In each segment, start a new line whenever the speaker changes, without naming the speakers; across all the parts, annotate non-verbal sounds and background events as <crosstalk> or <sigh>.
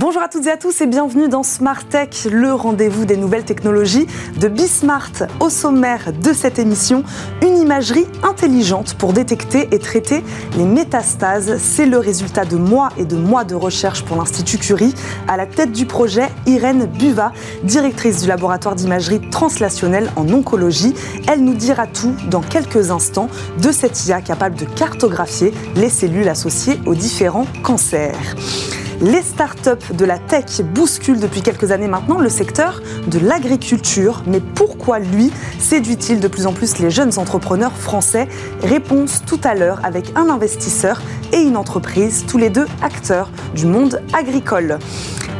Bonjour à toutes et à tous et bienvenue dans Smart Tech, le rendez-vous des nouvelles technologies de Bismart. Au sommaire de cette émission, une imagerie intelligente pour détecter et traiter les métastases. C'est le résultat de mois et de mois de recherche pour l'Institut Curie. À la tête du projet, Irène Buva, directrice du laboratoire d'imagerie translationnelle en oncologie. Elle nous dira tout dans quelques instants de cette IA capable de cartographier les cellules associées aux différents cancers. Les startups de la tech bousculent depuis quelques années maintenant le secteur de l'agriculture. Mais pourquoi lui séduit-il de plus en plus les jeunes entrepreneurs français? Réponse tout à l'heure avec un investisseur et une entreprise, tous les deux acteurs du monde agricole.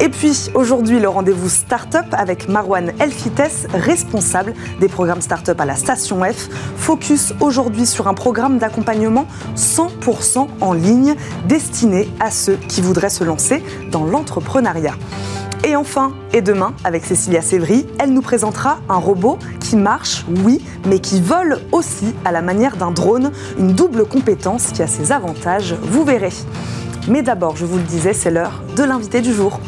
Et puis aujourd'hui, le rendez-vous Startup avec Marwan Elfites, responsable des programmes Startup à la Station F. Focus aujourd'hui sur un programme d'accompagnement 100% en ligne destiné à ceux qui voudraient se lancer dans l'entrepreneuriat. Et enfin, et demain, avec Cécilia Sévry, elle nous présentera un robot qui marche, oui, mais qui vole aussi à la manière d'un drone, une double compétence qui a ses avantages, vous verrez. Mais d'abord, je vous le disais, c'est l'heure de l'invité du jour.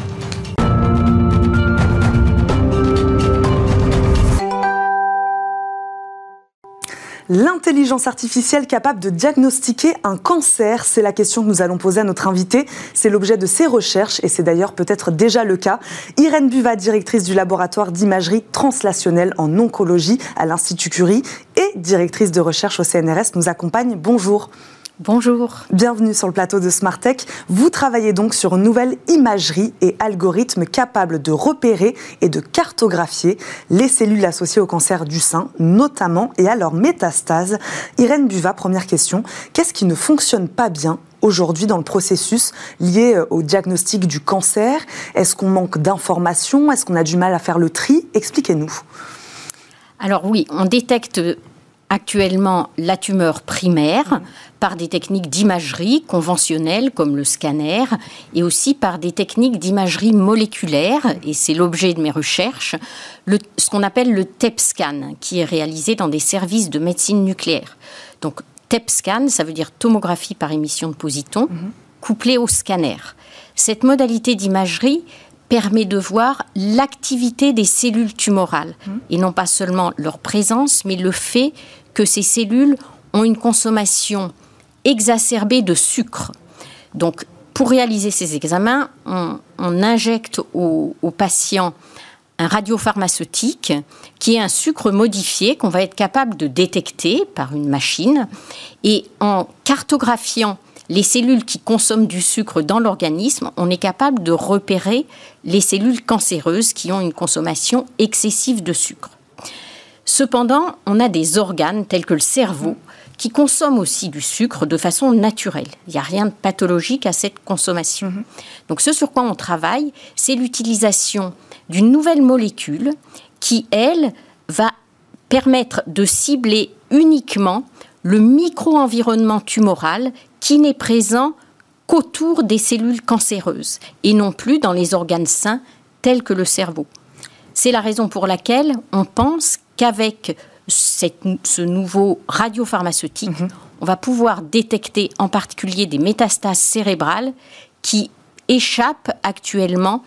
L'intelligence artificielle capable de diagnostiquer un cancer, c'est la question que nous allons poser à notre invité. C'est l'objet de ses recherches et c'est d'ailleurs peut-être déjà le cas. Irène Buva, directrice du laboratoire d'imagerie translationnelle en oncologie à l'Institut Curie et directrice de recherche au CNRS, nous accompagne. Bonjour.
Bonjour.
Bienvenue sur le plateau de Smartech. Vous travaillez donc sur une nouvelle imagerie et algorithme capable de repérer et de cartographier les cellules associées au cancer du sein, notamment et à leur métastase. Irène Buva, première question. Qu'est-ce qui ne fonctionne pas bien aujourd'hui dans le processus lié euh, au diagnostic du cancer? Est-ce qu'on manque d'informations? Est-ce qu'on a du mal à faire le tri? Expliquez-nous.
Alors oui, on détecte actuellement la tumeur primaire par des techniques d'imagerie conventionnelles comme le scanner et aussi par des techniques d'imagerie moléculaire, et c'est l'objet de mes recherches, ce qu'on appelle le TEP-scan, qui est réalisé dans des services de médecine nucléaire. Donc TEP-scan, ça veut dire tomographie par émission de positons, mhm. couplé au scanner. Cette modalité d'imagerie permet de voir l'activité des cellules tumorales, mhm. et non pas seulement leur présence, mais le fait que ces cellules ont une consommation exacerbée de sucre. Donc, pour réaliser ces examens, on, injecte au, au, patient un radiopharmaceutique qui est un sucre modifié qu'on va être capable de détecter par une machine. Et en cartographiant les cellules qui consomment du sucre dans l'organisme, on est capable de repérer les cellules cancéreuses qui ont une consommation excessive de sucre. Cependant, on a des organes tels que le cerveau qui consomment aussi du sucre de façon naturelle. Il n'y a rien de pathologique à cette consommation. Mhm. Donc ce sur quoi on travaille, c'est l'utilisation d'une nouvelle molécule qui, elle, va permettre de cibler uniquement le micro-environnement tumoral qui n'est présent qu'autour des cellules cancéreuses et non plus dans les organes sains tels que le cerveau. C'est la raison pour laquelle on pense qu'avec ce nouveau radiopharmaceutique, on va pouvoir détecter en particulier des métastases cérébrales qui échappent actuellement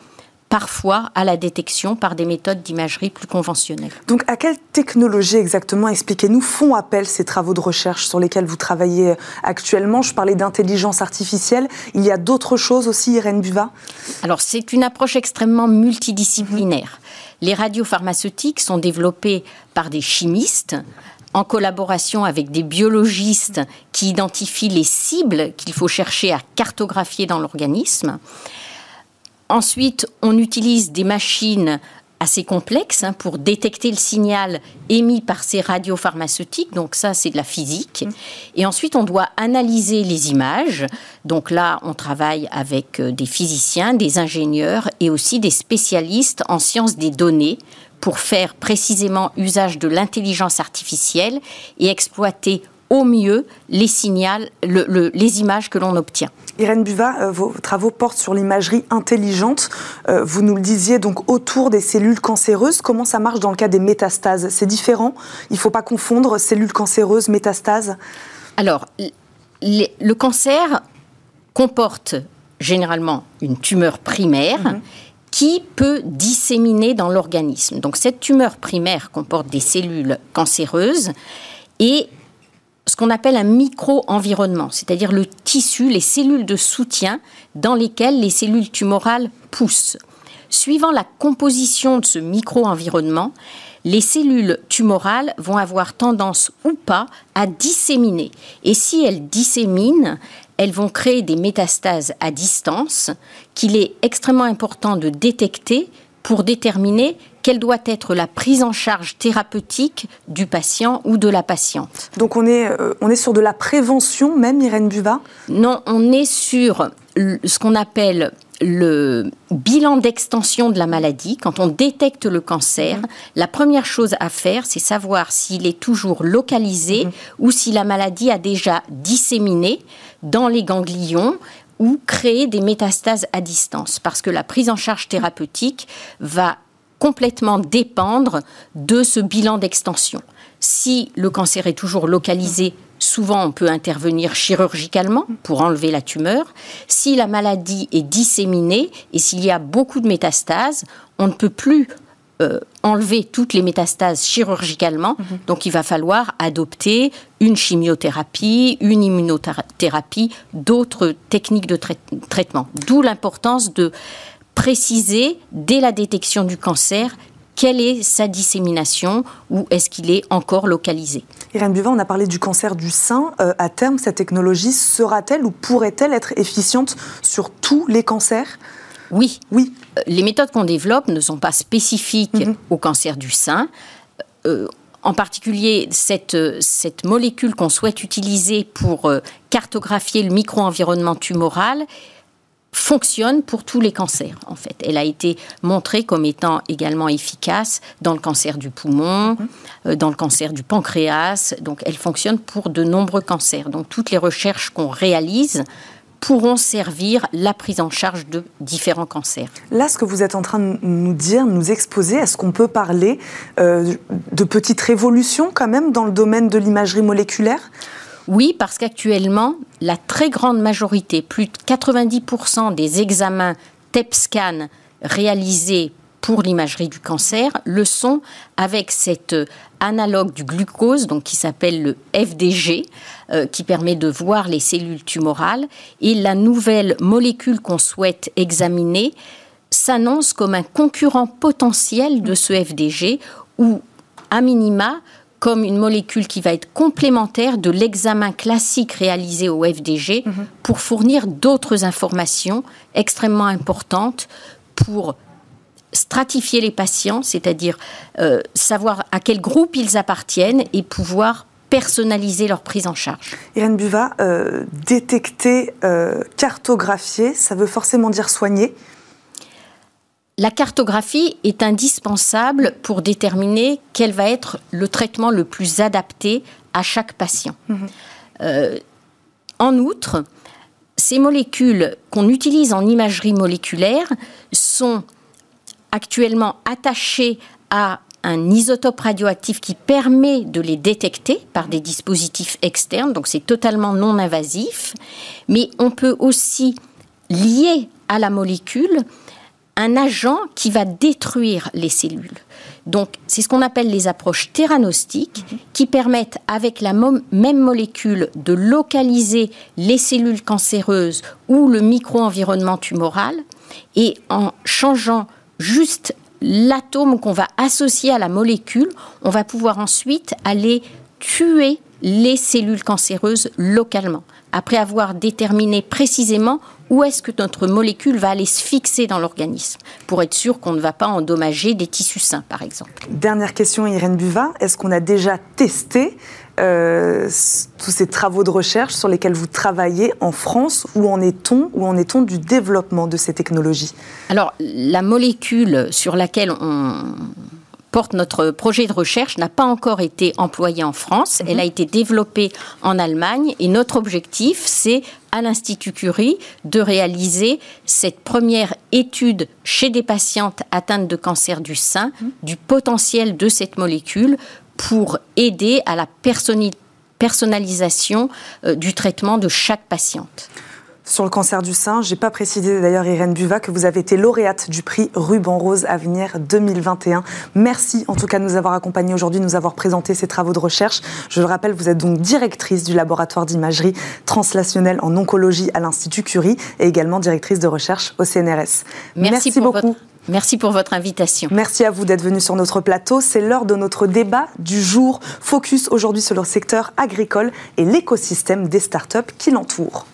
parfois à la détection par des méthodes d'imagerie plus conventionnelles.
Donc à quelle technologie exactement, expliquez-nous, font appel ces travaux de recherche sur lesquels vous travaillez actuellement? Je parlais d'intelligence artificielle, il y a d'autres choses aussi, Irène Buva?
Alors c'est une approche extrêmement multidisciplinaire. Les radiopharmaceutiques sont développés par des chimistes en collaboration avec des biologistes qui identifient les cibles qu'il faut chercher à cartographier dans l'organisme. Ensuite, on utilise des machines assez complexe hein, pour détecter le signal émis par ces radiopharmaceutiques. Donc ça, c'est de la physique. Mmh. Et ensuite, on doit analyser les images. Donc là, on travaille avec euh, des physiciens, des ingénieurs et aussi des spécialistes en sciences des données pour faire précisément usage de l'intelligence artificielle et exploiter au mieux les, signaux, les images que l'on obtient.
Irène Buva, euh, vos travaux portent sur l'imagerie intelligente. Euh, vous nous le disiez donc autour des cellules cancéreuses. Comment ça marche dans le cas des métastases? C'est différent Il ne faut pas confondre cellules cancéreuses, métastases
Alors, le cancer comporte généralement une tumeur primaire. Mhm. qui peut disséminer dans l'organisme. Donc cette tumeur primaire comporte des cellules cancéreuses et ce qu'on appelle un micro-environnement, c'est-à-dire le tissu, les cellules de soutien dans lesquelles les cellules tumorales poussent. Suivant la composition de ce micro-environnement, les cellules tumorales vont avoir tendance ou pas à disséminer. Et si elles disséminent, elles vont créer des métastases à distance qu'il est extrêmement important de détecter pour déterminer quelle doit être la prise en charge thérapeutique du patient ou de la patiente.
Donc on est, euh, on est sur de la prévention même, Irène Buva?
Non, on est sur ce qu'on appelle le bilan d'extension de la maladie, quand on détecte le cancer, mhm. la première chose à faire, c'est savoir s'il est toujours localisé mhm. ou si la maladie a déjà disséminé dans les ganglions ou créé des métastases à distance. Parce que la prise en charge thérapeutique va complètement dépendre de ce bilan d'extension. Si le cancer est toujours localisé, souvent on peut intervenir chirurgicalement pour enlever la tumeur. Si la maladie est disséminée et s'il y a beaucoup de métastases, on ne peut plus euh, enlever toutes les métastases chirurgicalement. Mhm. Donc il va falloir adopter une chimiothérapie, une immunothérapie, d'autres techniques de traitement. D'où l'importance de préciser dès la détection du cancer quelle est sa dissémination ou est-ce qu'il est encore localisé
Irène Buvin, on a parlé du cancer du sein. Euh, à terme, cette technologie sera-t-elle ou pourrait-elle être efficiente sur tous les cancers?
Oui. Oui. Euh, les méthodes qu'on développe ne sont pas spécifiques mhm. au cancer du sein. Euh, en particulier, cette, cette molécule qu'on souhaite utiliser pour cartographier le micro-environnement tumoral fonctionne pour tous les cancers, en fait. Elle a été montrée comme étant également efficace dans le cancer du poumon, mhm. euh, dans le cancer du pancréas. Donc, elle fonctionne pour de nombreux cancers. Donc, toutes les recherches qu'on réalise pourront servir la prise en charge de différents cancers.
Là, ce que vous êtes en train de nous dire, nous exposer, est-ce qu'on peut parler euh, de petites révolutions quand même dans le domaine de l'imagerie moléculaire?
Oui, parce qu'actuellement, la très grande majorité, plus de 90% des examens TEP-scan réalisés pour l'imagerie du cancer le sont avec cet euh, analogue du glucose, donc qui s'appelle le FDG, euh, qui permet de voir les cellules tumorales. Et la nouvelle molécule qu'on souhaite examiner s'annonce comme un concurrent potentiel de ce FDG, ou à minima comme une molécule qui va être complémentaire de l'examen classique réalisé au FDG mhm. pour fournir d'autres informations extrêmement importantes pour stratifier les patients, c'est-à-dire euh, savoir à quel groupe ils appartiennent et pouvoir personnaliser leur prise en charge.
Irène Buva, euh, détecter, euh, cartographier, ça veut forcément dire soigner
la cartographie est indispensable pour déterminer quel va être le traitement le plus adapté à chaque patient. Mhm. Euh, en outre, ces molécules qu'on utilise en imagerie moléculaire sont actuellement attachées à un isotope radioactif qui permet de les détecter par des dispositifs externes, donc c'est totalement non invasif, mais on peut aussi lier à la molécule un agent qui va détruire les cellules. Donc, c'est ce qu'on appelle les approches théranostiques qui permettent, avec la même molécule, de localiser les cellules cancéreuses ou le micro-environnement tumoral. Et en changeant juste l'atome qu'on va associer à la molécule, on va pouvoir ensuite aller tuer les cellules cancéreuses localement, après avoir déterminé précisément où est-ce que notre molécule va aller se fixer dans l'organisme, pour être sûr qu'on ne va pas endommager des tissus sains, par exemple?
Dernière question, Irène Buva. Est-ce qu'on a déjà testé euh, tous ces travaux de recherche sur lesquels vous travaillez en France? Où en est-on? Où en est-on du développement de ces technologies?
Alors, la molécule sur laquelle on porte notre projet de recherche n'a pas encore été employée en France. Elle a été développée en Allemagne et notre objectif, c'est à l'Institut Curie de réaliser cette première étude chez des patientes atteintes de cancer du sein du potentiel de cette molécule pour aider à la personnalisation euh, du traitement de chaque patiente
sur le cancer du sein. Je n'ai pas précisé d'ailleurs, Irène Buva, que vous avez été lauréate du prix Ruban Rose Avenir 2021. Merci en tout cas de nous avoir accompagnés aujourd'hui, de nous avoir présenté ces travaux de recherche. Je le rappelle, vous êtes donc directrice du laboratoire d'imagerie translationnelle en oncologie à l'Institut Curie et également directrice de recherche au CNRS.
Merci, beaucoup. Merci pour votre invitation.
Merci à vous d'être venu sur notre plateau. C'est l'heure de notre débat du jour. Focus aujourd'hui sur le secteur agricole et l'écosystème des startups qui l'entourent.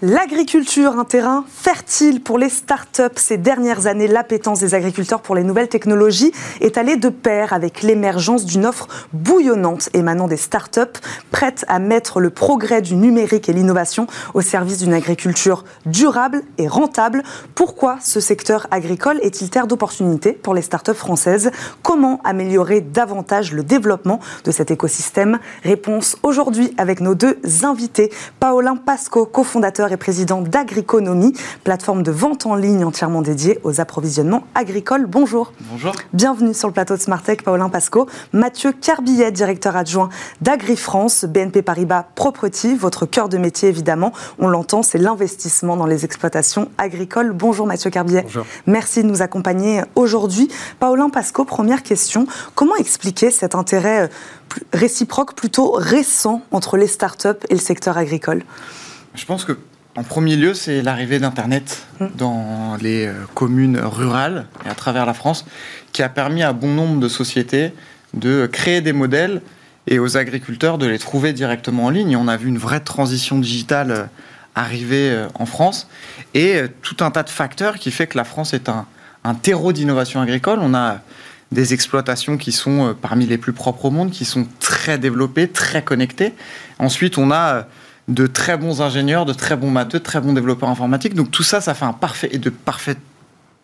L'agriculture, un terrain fertile pour les start-up. Ces dernières années, l'appétence des agriculteurs pour les nouvelles technologies est allée de pair avec l'émergence d'une offre bouillonnante émanant des start-up, prêtes à mettre le progrès du numérique et l'innovation au service d'une agriculture durable et rentable. Pourquoi ce secteur agricole est-il terre d'opportunités pour les start-up françaises? Comment améliorer davantage le développement de cet écosystème? Réponse aujourd'hui avec nos deux invités. Paolin Pasco, cofondateur et président d'Agriconomie, plateforme de vente en ligne entièrement dédiée aux approvisionnements agricoles. Bonjour.
Bonjour.
Bienvenue sur le plateau de Smartech, Paulin Pasco. Mathieu Carbillet, directeur adjoint d'AgriFrance, BNP Paribas Property, votre cœur de métier évidemment, on l'entend, c'est l'investissement dans les exploitations agricoles. Bonjour Mathieu Carbillet.
Bonjour.
Merci de nous accompagner aujourd'hui. Paulin Pasco, première question, comment expliquer cet intérêt euh, réciproque plutôt récent entre les startups et le secteur agricole?
Je pense que en premier lieu, c'est l'arrivée d'Internet dans les euh, communes rurales et à travers la France qui a permis à bon nombre de sociétés de créer des modèles et aux agriculteurs de les trouver directement en ligne. on a vu une vraie transition digitale euh, arriver euh, en France et tout un tas de facteurs qui fait que la France est un, un terreau d'innovation agricole. On a des exploitations qui sont parmi les plus propres au monde, qui sont très développées, très connectées. Ensuite, on a de très bons ingénieurs, de très bons matheux, de très bons développeurs informatiques. Donc tout ça, ça fait un parfait et de parfaits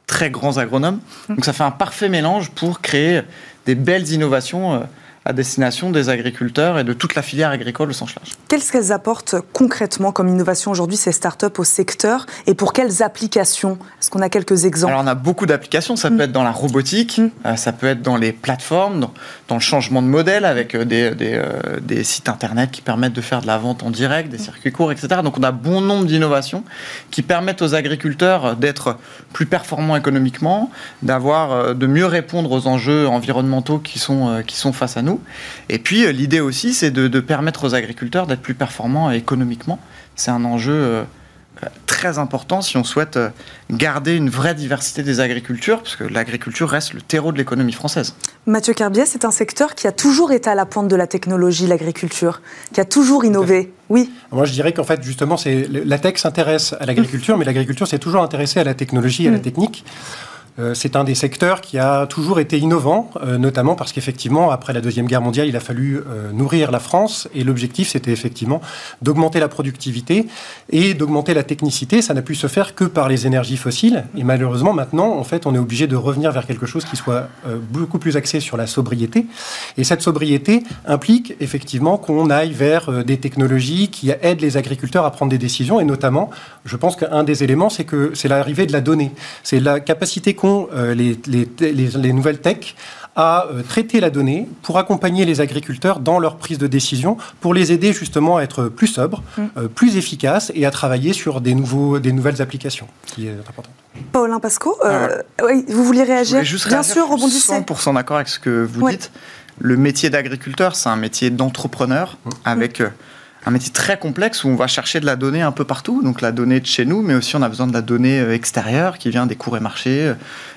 très grands agronomes. Donc ça fait un parfait mélange pour créer des belles innovations euh, à destination des agriculteurs et de toute la filière agricole au sens large.
Qu'est-ce qu'elles apportent concrètement comme innovation aujourd'hui, ces startups au secteur Et pour quelles applications? Est-ce qu'on a quelques exemples?
Alors, on a beaucoup d'applications. Ça mm. peut être dans la robotique, mm. euh, ça peut être dans les plateformes, dans, le changement de modèle avec euh, des, euh, des, sites internet qui permettent de faire de la vente en direct, des circuits courts, etc. Donc, on a bon nombre d'innovations qui permettent aux agriculteurs d'être plus performants économiquement, d'avoir, de mieux répondre aux enjeux environnementaux qui sont, qui sont face à nous. Et puis euh, l'idée aussi, c'est de, permettre aux agriculteurs d'être plus performants économiquement. C'est un enjeu euh, très important si on souhaite euh, garder une vraie diversité des agricultures, parce que l'agriculture reste le terreau de l'économie française.
Mathieu Carbier, c'est un secteur qui a toujours été à la pointe de la technologie, l'agriculture, qui a toujours innové. Oui.
Moi, je dirais qu'en fait, justement, la tech s'intéresse à l'agriculture, mais l'agriculture s'est toujours intéressée à la technologie, et à la mm. technique. Euh, c'est un des secteurs qui a toujours été innovant, euh, notamment parce qu'effectivement, après la Deuxième Guerre mondiale, il a fallu euh, nourrir la France et l'objectif, c'était effectivement d'augmenter la productivité et d'augmenter la technicité. Ça n'a pu se faire que par les énergies fossiles. Et malheureusement, maintenant, en fait, on est obligé de revenir vers quelque chose qui soit beaucoup plus axé sur la sobriété. Et cette sobriété implique effectivement qu'on aille vers des technologies qui aident les agriculteurs à prendre des décisions. Et notamment, je pense qu'un des éléments, c'est que c'est l'arrivée de la donnée. C'est la capacité euh, les, nouvelles tech à euh, traiter la donnée pour accompagner les agriculteurs dans leur prise de décision, pour les aider justement à être plus sobres, mm. euh, plus efficaces et à travailler sur des, nouveaux, des nouvelles applications, qui est important.
Paulin Pasco, ah vous vouliez réagir
Bien sûr, rebondissez. 100% d'accord avec ce que vous dites. Le métier d'agriculteur, c'est un métier d'entrepreneur mm. avec un métier très complexe où on va chercher de la donnée un peu partout, donc la donnée de chez nous, mais aussi on a besoin de la donnée euh, extérieure qui vient des cours et marchés, euh,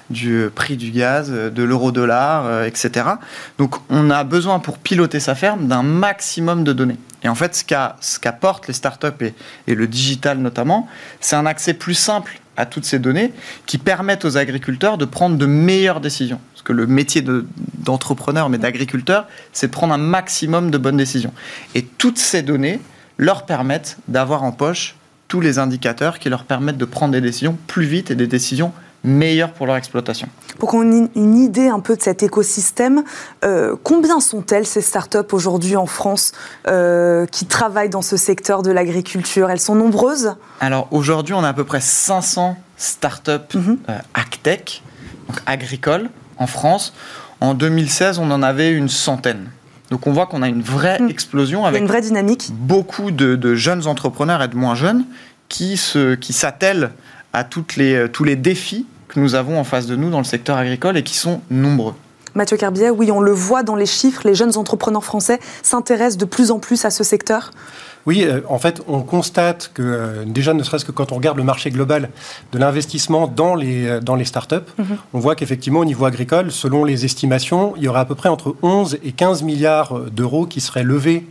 du euh, prix du gaz, de l'euro-dollar, etc. Donc on a besoin pour piloter sa ferme d'un maximum de données. Et en fait, ce qu'apportent les startups et, et le digital notamment, c'est un accès plus simple à toutes ces données qui permettent aux agriculteurs de prendre de meilleures décisions. Que le métier d'entrepreneur, mais d'agriculteur, c'est de prendre un maximum de bonnes décisions. Et toutes ces données leur permettent d'avoir en poche tous les indicateurs qui leur permettent de prendre des décisions plus vite et des décisions meilleures pour leur exploitation.
Pour qu'on ait une idée un peu de cet écosystème, euh, combien sont-elles ces startups aujourd'hui en France euh, qui travaillent dans ce secteur de l'agriculture? Elles sont nombreuses?
Alors aujourd'hui, on a à peu près 500 startups mm agtech, donc agricoles, en France. En 2016, on en avait une centaine. Donc on voit qu'on a une vraie mhm. explosion avec
une vraie dynamique.
beaucoup de, jeunes entrepreneurs et de moins jeunes qui s'attellent qui à toutes les, tous les défis que nous avons en face de nous dans le secteur agricole et qui sont nombreux.
Mathieu Carbier, oui, on le voit dans les chiffres, les jeunes entrepreneurs français s'intéressent de plus en plus à ce secteur
oui, euh, en fait, on constate que, euh, déjà, ne serait-ce que quand on regarde le marché global de l'investissement dans les, euh, dans les startups, mhm. on voit qu'effectivement, au niveau agricole, selon les estimations, il y aura à peu près entre 11 et 15 milliards d'euros qui seraient levés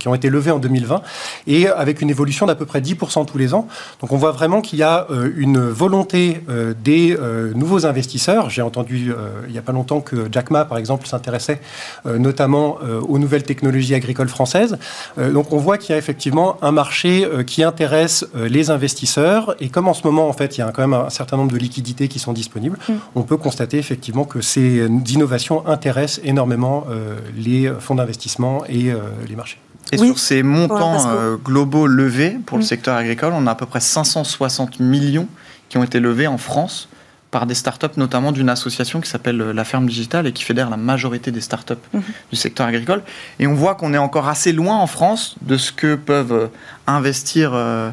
qui ont été levés en 2020, et avec une évolution d'à peu près 10% tous les ans. Donc on voit vraiment qu'il y a une volonté des nouveaux investisseurs. J'ai entendu il n'y a pas longtemps que Jack Ma, par exemple, s'intéressait notamment aux nouvelles technologies agricoles françaises. donc on voit qu'il y a effectivement effectivement un marché euh, qui intéresse euh, les investisseurs. Et comme en ce moment, en fait, il y a quand même un certain nombre de liquidités qui sont disponibles, mm. on peut constater effectivement que ces innovations intéressent énormément euh, les fonds d'investissement et les marchés.
Et sur ces montants globaux levés pour le mm. secteur agricole, on a à peu près 560 millions qui ont été levés en France par des startups, notamment d'une association qui s'appelle euh, La Ferme Digitale et qui fédère la majorité des startups mhm. du secteur agricole. Et on voit qu'on est encore assez loin en France de ce que peuvent euh, investir euh,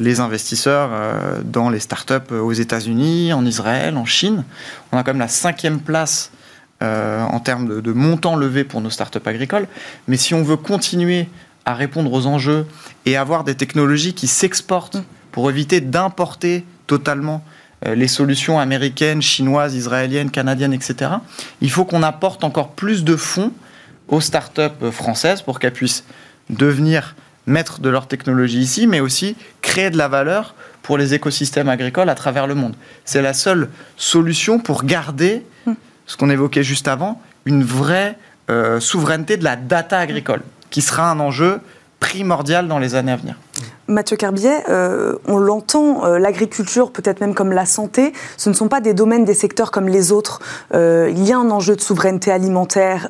les investisseurs dans les startups aux États-Unis, en Israël, en Chine. On a quand même la cinquième place en termes de, de montants levés pour nos startups agricoles. Mais si on veut continuer à répondre aux enjeux et avoir des technologies qui s'exportent mhm. pour éviter d'importer totalement les solutions américaines, chinoises, israéliennes, canadiennes, etc. Il faut qu'on apporte encore plus de fonds aux startups françaises pour qu'elles puissent devenir maîtres de leur technologie ici, mais aussi créer de la valeur pour les écosystèmes agricoles à travers le monde. C'est la seule solution pour garder, ce qu'on évoquait juste avant, une vraie euh, souveraineté de la data agricole, qui sera un enjeu primordial dans les années à venir.
Mathieu Carbier, euh, on l'entend, euh, l'agriculture, peut-être même comme la santé, ce ne sont pas des domaines, des secteurs comme les autres. Euh, il y a un enjeu de souveraineté alimentaire.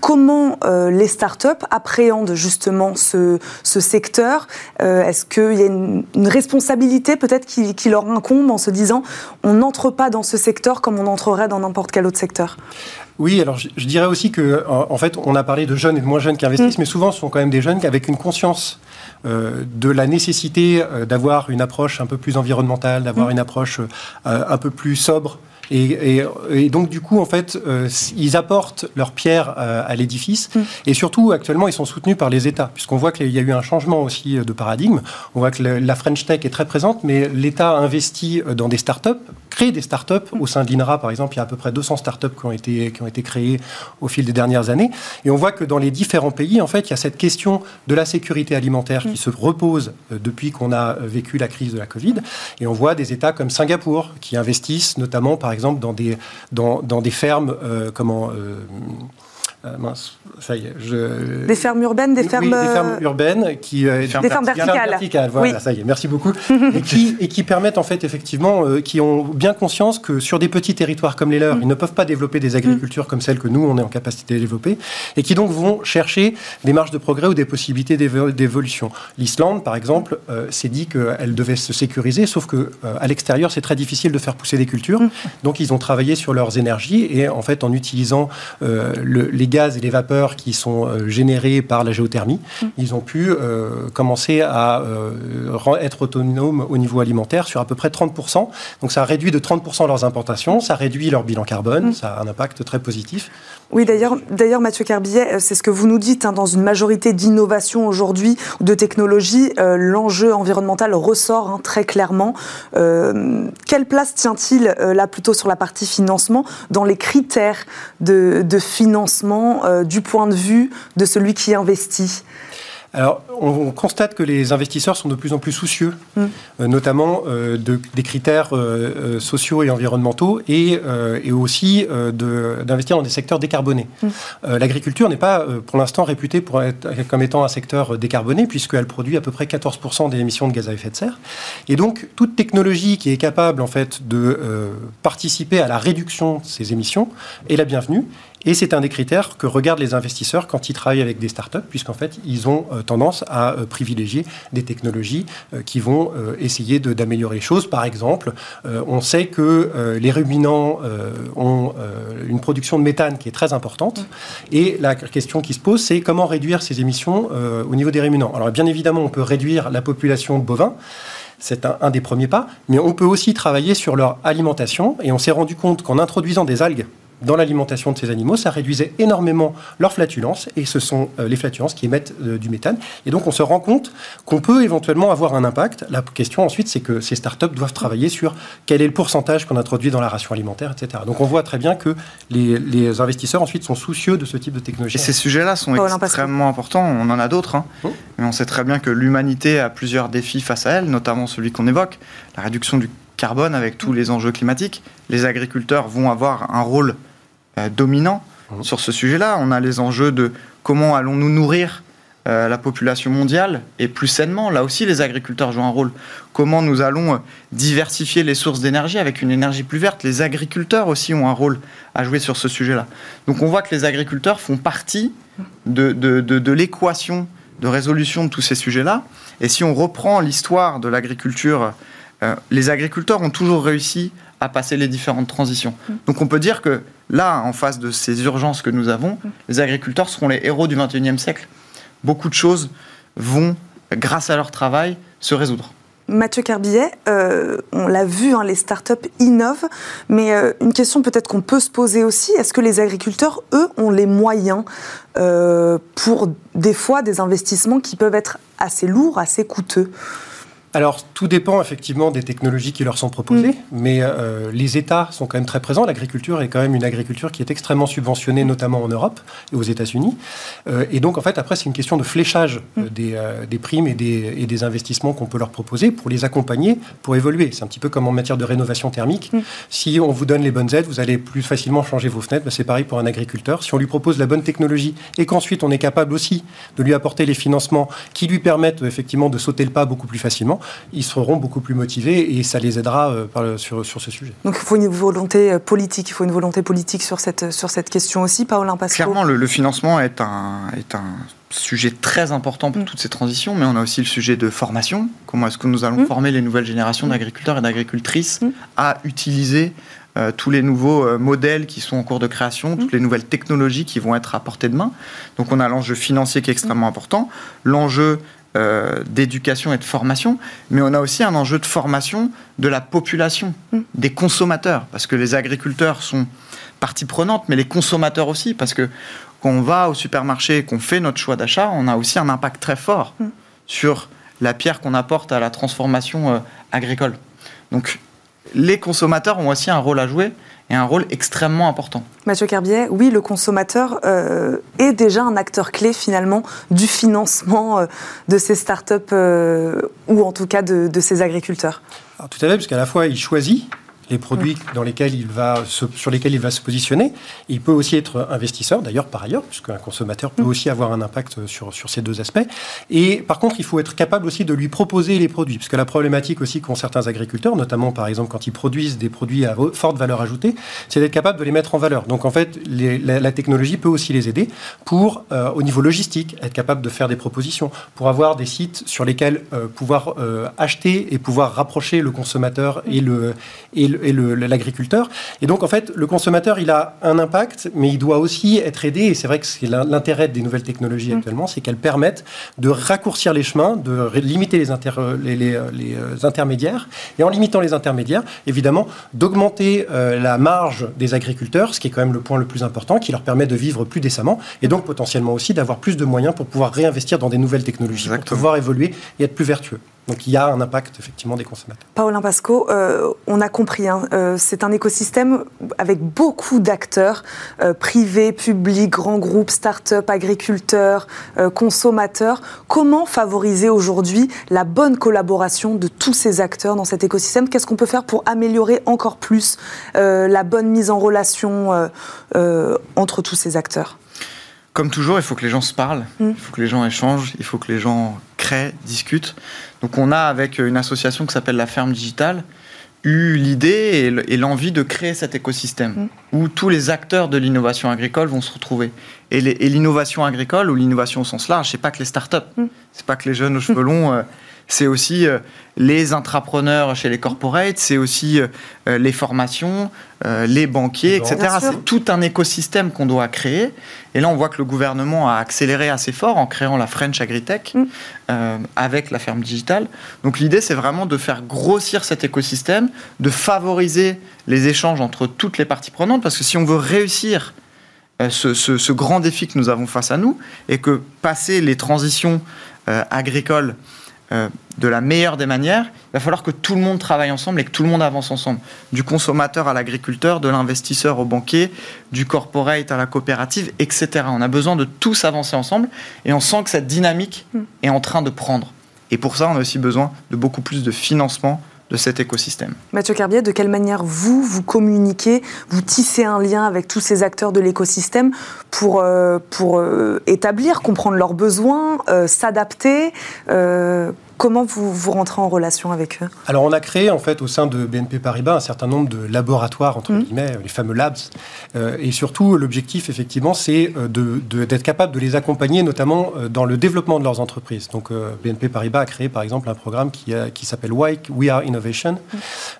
Comment les startups appréhendent justement ce, secteur? Est-ce qu'il y a une, responsabilité peut-être qui, qui, leur incombe en se disant on n'entre pas dans ce secteur comme on entrerait dans n'importe quel autre secteur?
Oui, alors je, dirais aussi que, en, fait, on a parlé de jeunes et de moins jeunes qui investissent, mm. mais souvent ce sont quand même des jeunes avec une conscience euh, de la nécessité euh, d'avoir une approche un peu plus environnementale, d'avoir mm. une approche euh, un peu plus sobre et, donc, du coup, en fait, euh, ils apportent leur pierre euh, à l'édifice. Mm. Et surtout, actuellement, ils sont soutenus par les États, puisqu'on voit qu'il y a eu un changement aussi euh, de paradigme. On voit que la French Tech est très présente, mais l'État investit dans des startups, crée des startups. Au sein de l'INRA, par exemple, il y a à peu près 200 startups qui ont été, qui ont été créées au fil des dernières années. Et on voit que dans les différents pays, en fait, il y a cette question de la sécurité alimentaire qui mm. se repose depuis qu'on a vécu la crise de la Covid. Et on voit des États comme Singapour qui investissent notamment, par exemple, exemple, dans des, dans, dans des fermes, euh, comment euh,
euh, mince, ça y est. Je... Des fermes urbaines, des fermes.
Oui, des fermes urbaines qui.
des fermes, verticales.
verticales. Voilà, ça y est. Merci beaucoup. <laughs> et, qui, et qui permettent en fait effectivement, qui ont bien conscience que sur des petits territoires comme les leurs, ils ne peuvent pas développer des agricultures comme celles que nous on est en capacité de développer, et qui donc vont chercher des marges de progrès ou des possibilités d'évolution. L'Islande, par exemple, s'est dit qu'elle devait se sécuriser, sauf que à l'extérieur c'est très difficile de faire pousser des cultures. Donc ils ont travaillé sur leurs énergies et en fait en utilisant le, les gaz et les vapeurs qui sont euh, générés par la géothermie, mm. ils ont pu euh, commencer à euh, être autonomes au niveau alimentaire sur à peu près 30%. Donc ça réduit de 30% leurs importations, ça réduit leur bilan carbone, mm. ça a un impact très positif.
Oui, d'ailleurs, d'ailleurs, Mathieu Carbillet, c'est ce que vous nous dites, hein, dans une majorité d'innovations aujourd'hui ou de technologies, l'enjeu environnemental ressort hein, très clairement. quelle place tient-il là plutôt sur la partie financement dans les critères de, financement euh, du point de vue de celui qui investit?
Alors, on, constate que les investisseurs sont de plus en plus soucieux, mm. euh, notamment euh, de, des critères euh, sociaux et environnementaux, et, et aussi d'investir dans des secteurs décarbonés. Mm. L'agriculture n'est pas, pour l'instant, réputée pour être, comme étant un secteur décarboné, puisqu'elle produit à peu près 14% des émissions de gaz à effet de serre. Et donc, toute technologie qui est capable, en fait, de participer à la réduction de ces émissions est la bienvenue. Et c'est un des critères que regardent les investisseurs quand ils travaillent avec des startups, puisqu'en fait, ils ont euh, tendance à euh, privilégier des technologies euh, qui vont essayer d'améliorer les choses. Par exemple, on sait que les ruminants ont une production de méthane qui est très importante. Et la question qui se pose, c'est comment réduire ces émissions au niveau des ruminants? Alors, bien évidemment, on peut réduire la population de bovins. C'est un, un, des premiers pas, mais on peut aussi travailler sur leur alimentation. Et on s'est rendu compte qu'en introduisant des algues dans l'alimentation de ces animaux, ça réduisait énormément leur flatulence, et ce sont euh, les flatulences qui émettent euh, du méthane. Et donc on se rend compte qu'on peut éventuellement avoir un impact. La question ensuite, c'est que ces startups doivent travailler sur quel est le pourcentage qu'on introduit dans la ration alimentaire, etc. Donc on voit très bien que les, investisseurs ensuite sont soucieux de ce type de technologie.
Et ces sujets-là sont extrêmement importants, on en a d'autres, hein. mmh. mais on sait très bien que l'humanité a plusieurs défis face à elle, notamment celui qu'on évoque, la réduction du carbone avec tous mmh. les enjeux climatiques. Les agriculteurs vont avoir un rôle euh, dominant mmh. sur ce sujet-là. On a les enjeux de comment allons-nous nourrir euh, la population mondiale et plus sainement. Là aussi, les agriculteurs jouent un rôle. Comment nous allons euh, diversifier les sources d'énergie avec une énergie plus verte. Les agriculteurs aussi ont un rôle à jouer sur ce sujet-là. Donc on voit que les agriculteurs font partie de, de l'équation de résolution de tous ces sujets-là. Et si on reprend l'histoire de l'agriculture, les agriculteurs ont toujours réussi à passer les différentes transitions. Mmh. Donc on peut dire que là, en face de ces urgences que nous avons, mmh. les agriculteurs seront les héros du 21e siècle. Beaucoup de choses vont, grâce à leur travail, se résoudre.
Mathieu Carbillet, euh, on l'a vu, hein, les startups innovent, mais euh, une question peut-être qu'on peut se poser aussi, est-ce que les agriculteurs, eux, ont les moyens euh, pour des fois des investissements qui peuvent être assez lourds, assez coûteux?
Alors, tout dépend effectivement des technologies qui leur sont proposées, mais euh, les États sont quand même très présents. L'agriculture est quand même une agriculture qui est extrêmement subventionnée, notamment en Europe et aux États-Unis. Euh, et donc, en fait, après, c'est une question de fléchage euh, mm. des, primes et des, et des investissements qu'on peut leur proposer pour les accompagner, pour évoluer. C'est un petit peu comme en matière de rénovation thermique. Mm. Si on vous donne les bonnes aides, vous allez plus facilement changer vos fenêtres. Ben, c'est pareil pour un agriculteur. Si on lui propose la bonne technologie et qu'ensuite on est capable aussi de lui apporter les financements qui lui permettent effectivement de sauter le pas beaucoup plus facilement, ils seront beaucoup plus motivés et ça les aidera euh, sur, sur, ce sujet.
Donc il faut une volonté euh, politique, il faut une volonté politique sur cette, sur cette question aussi, Paulin Pascal.
Clairement, le, financement est un, est un sujet très important pour mm. toutes ces transitions, mais on a aussi le sujet de formation. Comment est-ce que nous allons mm. former les nouvelles générations mm. d'agriculteurs et d'agricultrices à utiliser euh, tous les nouveaux modèles qui sont en cours de création, toutes les nouvelles technologies qui vont être à portée de main. Donc on a l'enjeu financier qui est extrêmement important, l'enjeu euh, d'éducation et de formation, mais on a aussi un enjeu de formation de la population, mm. des consommateurs, parce que les agriculteurs sont partie prenante, mais les consommateurs aussi, parce que quand on va au supermarché et qu'on fait notre choix d'achat, on a aussi un impact très fort mm. sur la pierre qu'on apporte à la transformation euh, agricole. Donc les consommateurs ont aussi un rôle à jouer et un rôle extrêmement important.
Mathieu Carbier, oui, le consommateur euh, est déjà un acteur clé finalement du financement euh, de ces startups euh, ou en tout cas de, ces agriculteurs.
tout à fait, parce qu'à la fois il choisit les produits dans lesquels il va sur lesquels il va se positionner. Il peut aussi être investisseur, d'ailleurs, par ailleurs, puisqu'un consommateur peut mm. aussi avoir un impact sur, sur ces deux aspects. Et par contre, il faut être capable aussi de lui proposer les produits, parce que la problématique aussi qu'ont certains agriculteurs, notamment par exemple quand ils produisent des produits à forte valeur ajoutée, c'est d'être capable de les mettre en valeur. Donc en fait, la, technologie peut aussi les aider pour, euh, au niveau logistique, être capable de faire des propositions, pour avoir des sites sur lesquels euh, pouvoir euh, acheter et pouvoir rapprocher le consommateur et le, et le, et l'agriculteur. Et donc, en fait, le consommateur, il a un impact, mais il doit aussi être aidé. Et c'est vrai que c'est l'intérêt des nouvelles technologies mm. actuellement, c'est qu'elles permettent de raccourcir les chemins, de limiter les, les, euh, intermédiaires. Et en limitant les intermédiaires, évidemment, d'augmenter euh, la marge des agriculteurs, ce qui est quand même le point le plus important, qui leur permet de vivre plus décemment. Et donc, potentiellement aussi, d'avoir plus de moyens pour pouvoir réinvestir dans des nouvelles technologies, pour pouvoir évoluer et être plus vertueux. Donc il y a un impact effectivement des consommateurs.
Paulin Pasco, euh, on a compris, hein, euh, c'est un écosystème avec beaucoup d'acteurs, euh, privés, publics, grands groupes, start-up, agriculteurs, consommateurs. Comment favoriser aujourd'hui la bonne collaboration de tous ces acteurs dans cet écosystème? Qu'est-ce qu'on peut faire pour améliorer encore plus la bonne mise en relation entre tous ces acteurs?
Comme toujours, il faut que les gens se parlent, mm. il faut que les gens échangent, il faut que les gens créent, discutent. Donc on a avec une association qui s'appelle la Ferme Digitale eu l'idée et l'envie de créer cet écosystème mm. où tous les acteurs de l'innovation agricole vont se retrouver. Et l'innovation agricole ou l'innovation au sens large, c'est pas que les startups, mm. c'est pas que les jeunes aux cheveux longs. Euh, c'est aussi euh, les intrapreneurs chez les corporates, c'est aussi euh, les formations, euh, les banquiers, etc. C'est tout un écosystème qu'on doit créer. Et là, on voit que le gouvernement a accéléré assez fort en créant la French Agritech mm. avec la ferme digitale. Donc l'idée, c'est vraiment de faire grossir cet écosystème, de favoriser les échanges entre toutes les parties prenantes, parce que si on veut réussir ce, ce, grand défi que nous avons face à nous, et que passer les transitions agricoles euh, de la meilleure des manières, il va falloir que tout le monde travaille ensemble et que tout le monde avance ensemble. Du consommateur à l'agriculteur, de l'investisseur au banquier, du corporate à la coopérative, etc. On a besoin de tous avancer ensemble et on sent que cette dynamique hmm. est en train de prendre. Et pour ça, on a aussi besoin de beaucoup plus de financement de cet écosystème.
Mathieu Carbier, de quelle manière vous, vous communiquez, vous tissez un lien avec tous ces acteurs de l'écosystème pour, euh, euh, établir, comprendre leurs besoins, euh, s'adapter Comment vous, vous rentrez en relation avec eux?
Alors, on a créé, en fait, au sein de BNP Paribas, un certain nombre de laboratoires, entre mmh. guillemets, les fameux labs. Euh, et surtout, l'objectif, effectivement, c'est euh, d'être capable de les accompagner, notamment euh, dans le développement de leurs entreprises. Donc, BNP Paribas a créé, par exemple, un programme qui, qui s'appelle WIKE, We Are Innovation,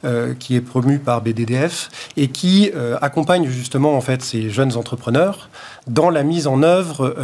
mmh. qui est promu par BDDF et qui accompagne justement, en fait, ces jeunes entrepreneurs dans la mise en œuvre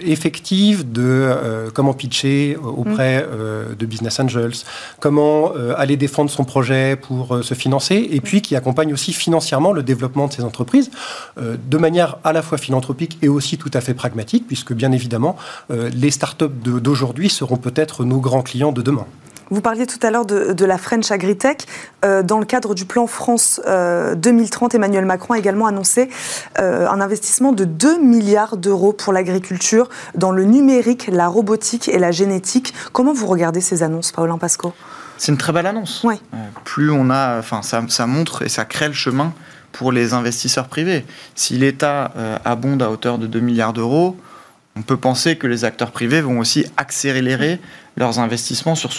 effective de comment pitcher auprès mmh de business angels, comment euh, aller défendre son projet pour euh, se financer, et puis qui accompagne aussi financièrement le développement de ces entreprises euh, de manière à la fois philanthropique et aussi tout à fait pragmatique, puisque bien évidemment, les startups d'aujourd'hui seront peut-être nos grands clients de demain.
Vous parliez tout à l'heure de, la French Agritech. Euh, dans le cadre du plan France 2030, euh, Emmanuel Macron a également annoncé euh, un investissement de 2 milliards d'euros pour l'agriculture dans le numérique, la robotique et la génétique. Comment vous regardez ces annonces, Paulin Pasco?
C'est une très belle annonce.
Oui.
plus on a, enfin, ça, ça, montre et ça crée le chemin pour les investisseurs privés. Si l'État abonde à hauteur de 2 milliards d'euros, on peut penser que les acteurs privés vont aussi accélérer leurs investissements sur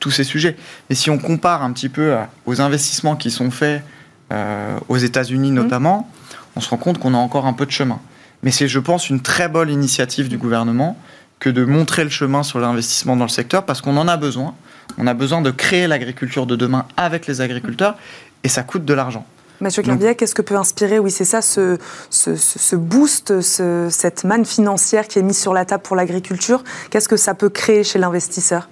tous ces sujets. Mais si on compare un petit peu aux investissements qui sont faits euh, aux États-Unis notamment, on se rend compte qu'on a encore un peu de chemin. Mais c'est, je pense, une très bonne initiative du gouvernement que de montrer le chemin sur l'investissement dans le secteur parce qu'on en a besoin. On a besoin de créer l'agriculture de demain avec les agriculteurs et ça coûte de l'argent.
Mathieu Carbier, qu'est-ce que peut inspirer, oui, c'est ça, ce, ce, boost, cette manne financière qui est mise sur la table pour l'agriculture Qu'est-ce que ça peut créer chez l'investisseur?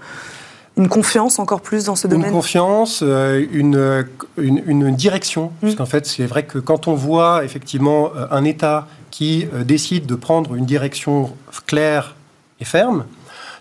Une confiance encore plus dans ce domaine?
Une confiance, euh, une, une, direction. Mmh. Parce qu'en fait, c'est vrai que quand on voit effectivement euh, un État qui euh, décide de prendre une direction claire et ferme,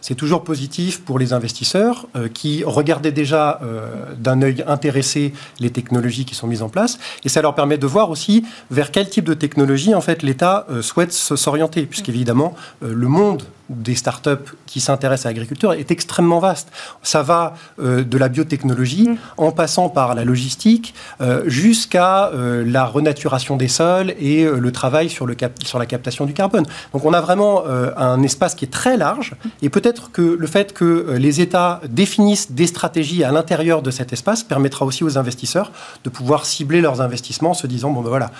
c'est toujours positif pour les investisseurs euh, qui regardaient déjà euh, d'un œil intéressé les technologies qui sont mises en place. Et ça leur permet de voir aussi vers quel type de technologie en fait l'État euh, souhaite s'orienter, puisqu'évidemment le monde des startups qui s'intéressent à l'agriculture est extrêmement vaste. Ça va euh, de la biotechnologie, mm. en passant par la logistique, euh, jusqu'à euh, la renaturation des sols et le travail sur, le sur la captation du carbone. Donc on a vraiment un espace qui est très large, et peut-être que le fait que les États définissent des stratégies à l'intérieur de cet espace permettra aussi aux investisseurs de pouvoir cibler leurs investissements en se disant, bon ben voilà,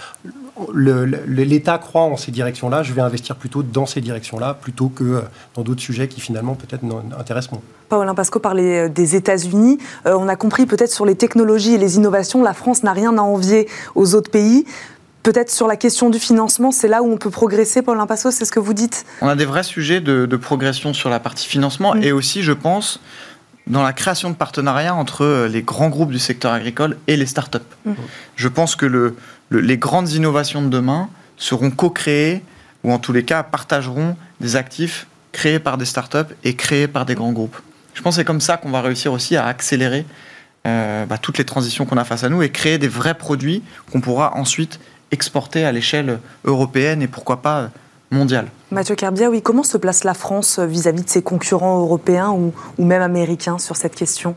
l'État croit en ces directions-là, je vais investir plutôt dans ces directions-là, plutôt que euh, dans d'autres sujets qui finalement peut-être intéressent moins.
Paulin Pasco parlait euh, des États-Unis. Euh, on a compris peut-être sur les technologies et les innovations, la France n'a rien à envier aux autres pays. Peut-être sur la question du financement, c'est là où on peut progresser, Paulin Pasco, c'est ce que vous dites?
On a des vrais sujets de, progression sur la partie financement et aussi, je pense, dans la création de partenariats entre les grands groupes du secteur agricole et les startups. up Je pense que le, les grandes innovations de demain seront co-créées ou en tous les cas partageront des actifs créés par des startups et créés par des grands groupes. Je pense que c'est comme ça qu'on va réussir aussi à accélérer euh, bah, toutes les transitions qu'on a face à nous et créer des vrais produits qu'on pourra ensuite exporter à l'échelle européenne et pourquoi pas mondiale.
Mathieu Kerbia, oui, comment se place la France vis-à-vis de ses concurrents européens ou même américains sur cette question?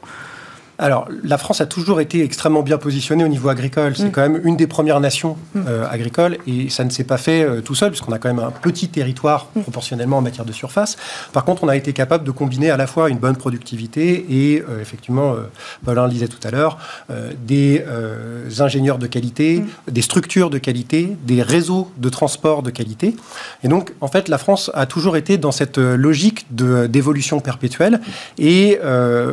Alors, la France a toujours été extrêmement bien positionnée au niveau agricole. C'est mm. quand même une des premières nations mm. euh, agricoles et ça ne s'est pas fait euh, tout seul, puisqu'on a quand même un petit territoire mm. proportionnellement en matière de surface. Par contre, on a été capable de combiner à la fois une bonne productivité et, euh, effectivement, Paulin le disait tout à l'heure, des ingénieurs de qualité, des structures de qualité, des réseaux de transport de qualité. Et donc, en fait, la France a toujours été dans cette logique d'évolution perpétuelle et,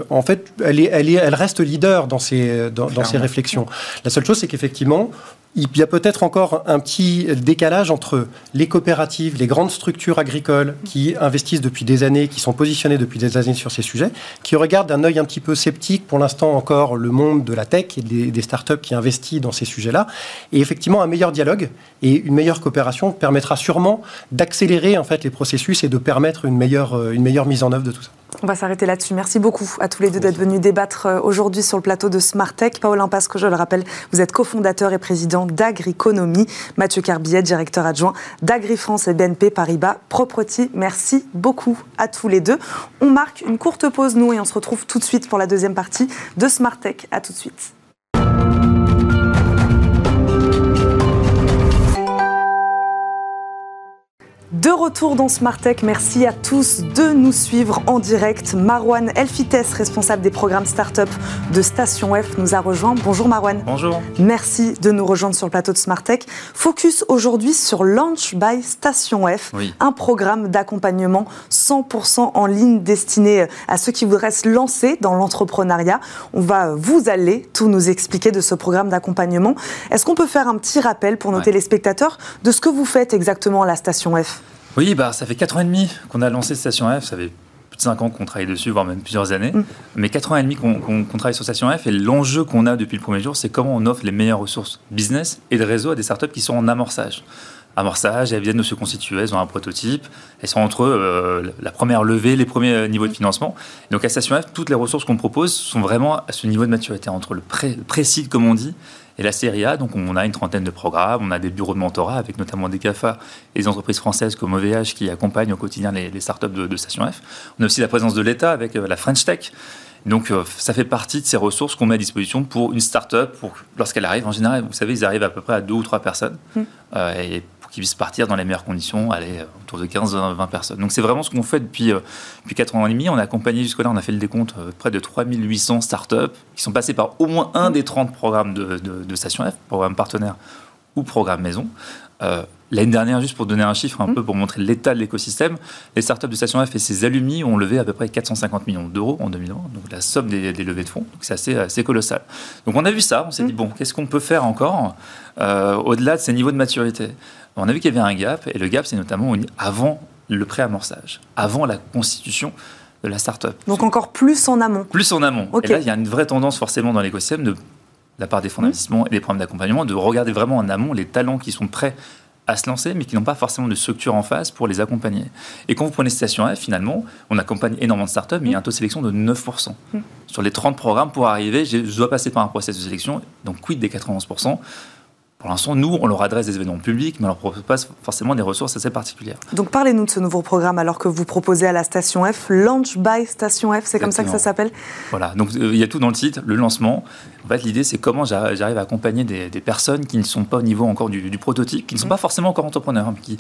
en fait, elle, est, elle, est, elle reste leader dans ces, dans, ces réflexions. La seule chose, c'est qu'effectivement, il y a peut-être encore un petit décalage entre les coopératives, les grandes structures agricoles qui investissent depuis des années, qui sont positionnées depuis des années sur ces sujets, qui regardent d'un œil un petit peu sceptique pour l'instant encore le monde de la tech et des, des startups qui investissent dans ces sujets-là. Et effectivement, un meilleur dialogue et une meilleure coopération permettra sûrement d'accélérer en fait les processus et de permettre une meilleure, une meilleure mise en œuvre de tout ça.
On va s'arrêter là-dessus. Merci beaucoup à tous les deux d'être venus débattre euh, aujourd'hui sur le plateau de Smartech. Paul Pasco, je le rappelle, vous êtes cofondateur et président d'Agriconomie. Mathieu Carbillet, directeur adjoint d'AgriFrance et BNP Paribas Property. Merci beaucoup à tous les deux. On marque une courte pause, nous, et on se retrouve tout de suite pour la deuxième partie de Smartech. À tout de suite. De retour dans Smartech, merci à tous de nous suivre en direct. Marwan Elfites, responsable des programmes Startup de Station F, nous a rejoint. Bonjour Marwan.
Bonjour.
Merci de nous rejoindre sur le plateau de Smartech. Focus aujourd'hui sur Launch by Station F, un programme d'accompagnement 100% en ligne destiné à ceux qui voudraient se lancer dans l'entrepreneuriat. On va vous aller tout nous expliquer de ce programme d'accompagnement. Est-ce qu'on peut faire un petit rappel pour nos téléspectateurs de ce que vous faites exactement à la Station F?
Oui, bah, ça fait 4 ans et demi qu'on a lancé Station F. Ça fait plus de 5 ans qu'on travaille dessus, voire même plusieurs années. Mm. Mais 4 ans et demi qu'on travaille sur Station F. Et l'enjeu qu'on a depuis le premier jour, c'est comment on offre les meilleures ressources business et de réseau à des startups qui sont en amorçage. Amorçage, elles viennent de se constituer, elles ont un prototype, elles sont entre euh, la première levée, les premiers niveaux de financement. donc à Station F, toutes les ressources qu'on propose sont vraiment à ce niveau de maturité, entre le pré-seed, comme on dit, et la série A, donc on a une trentaine de programmes, on a des bureaux de mentorat avec notamment des CAFA et des entreprises françaises comme OVH qui accompagnent au quotidien les, startups de, de, Station F. On a aussi la présence de l'État avec euh, la French Tech. Donc euh, ça fait partie de ces ressources qu'on met à disposition pour une startup, lorsqu'elle arrive. En général, vous savez, ils arrivent à peu près à deux ou trois personnes. Mmh. Euh, et qui puissent partir dans les meilleures conditions, aller euh, autour de 15-20 personnes. Donc c'est vraiment ce qu'on fait depuis, euh, depuis 4 ans et demi. On a accompagné jusque-là, on a fait le décompte, euh, près de 3800 startups qui sont passées par au moins un des 30 programmes de, de, Station F, programme partenaire ou programme maison. L'année dernière, juste pour donner un chiffre un mmh. peu pour montrer l'état de l'écosystème, les startups de Station F et ses alumni ont levé à peu près 450 millions d'euros en 2020, donc la somme des, levées de fonds. Donc c'est assez, assez, colossal. Donc on a vu ça, on s'est mmh. dit, bon, qu'est-ce qu'on peut faire encore au-delà de ces niveaux de maturité? On a vu qu'il y avait un gap, et le gap, c'est notamment avant le pré-amorçage, avant la constitution de la start-up.
Donc encore plus en amont.
Plus en amont. Et là, il y a une vraie tendance forcément dans l'écosystème de, la part des fonds mmh. d'investissement et des programmes d'accompagnement de regarder vraiment en amont les talents qui sont prêts à se lancer, mais qui n'ont pas forcément de structure en face pour les accompagner. Et quand vous prenez Station F, finalement, on accompagne énormément de startups, mais il y a un taux de sélection de 9%. Mmh. Sur les 30 programmes, pour arriver, je dois passer par un processus de sélection, donc quid des 91% pour l'instant, nous, on leur adresse des événements publics, mais on leur propose pas forcément des ressources assez particulières.
Donc parlez-nous de ce nouveau programme alors que vous proposez à la Station F, Launch by Station F, c'est comme ça que ça s'appelle?
Voilà, donc euh, il y a tout dans le titre, le lancement. En fait, l'idée, c'est comment j'arrive à accompagner des, personnes qui ne sont pas au niveau encore du, prototype, qui ne sont mmh. pas forcément encore entrepreneurs, hein, qui,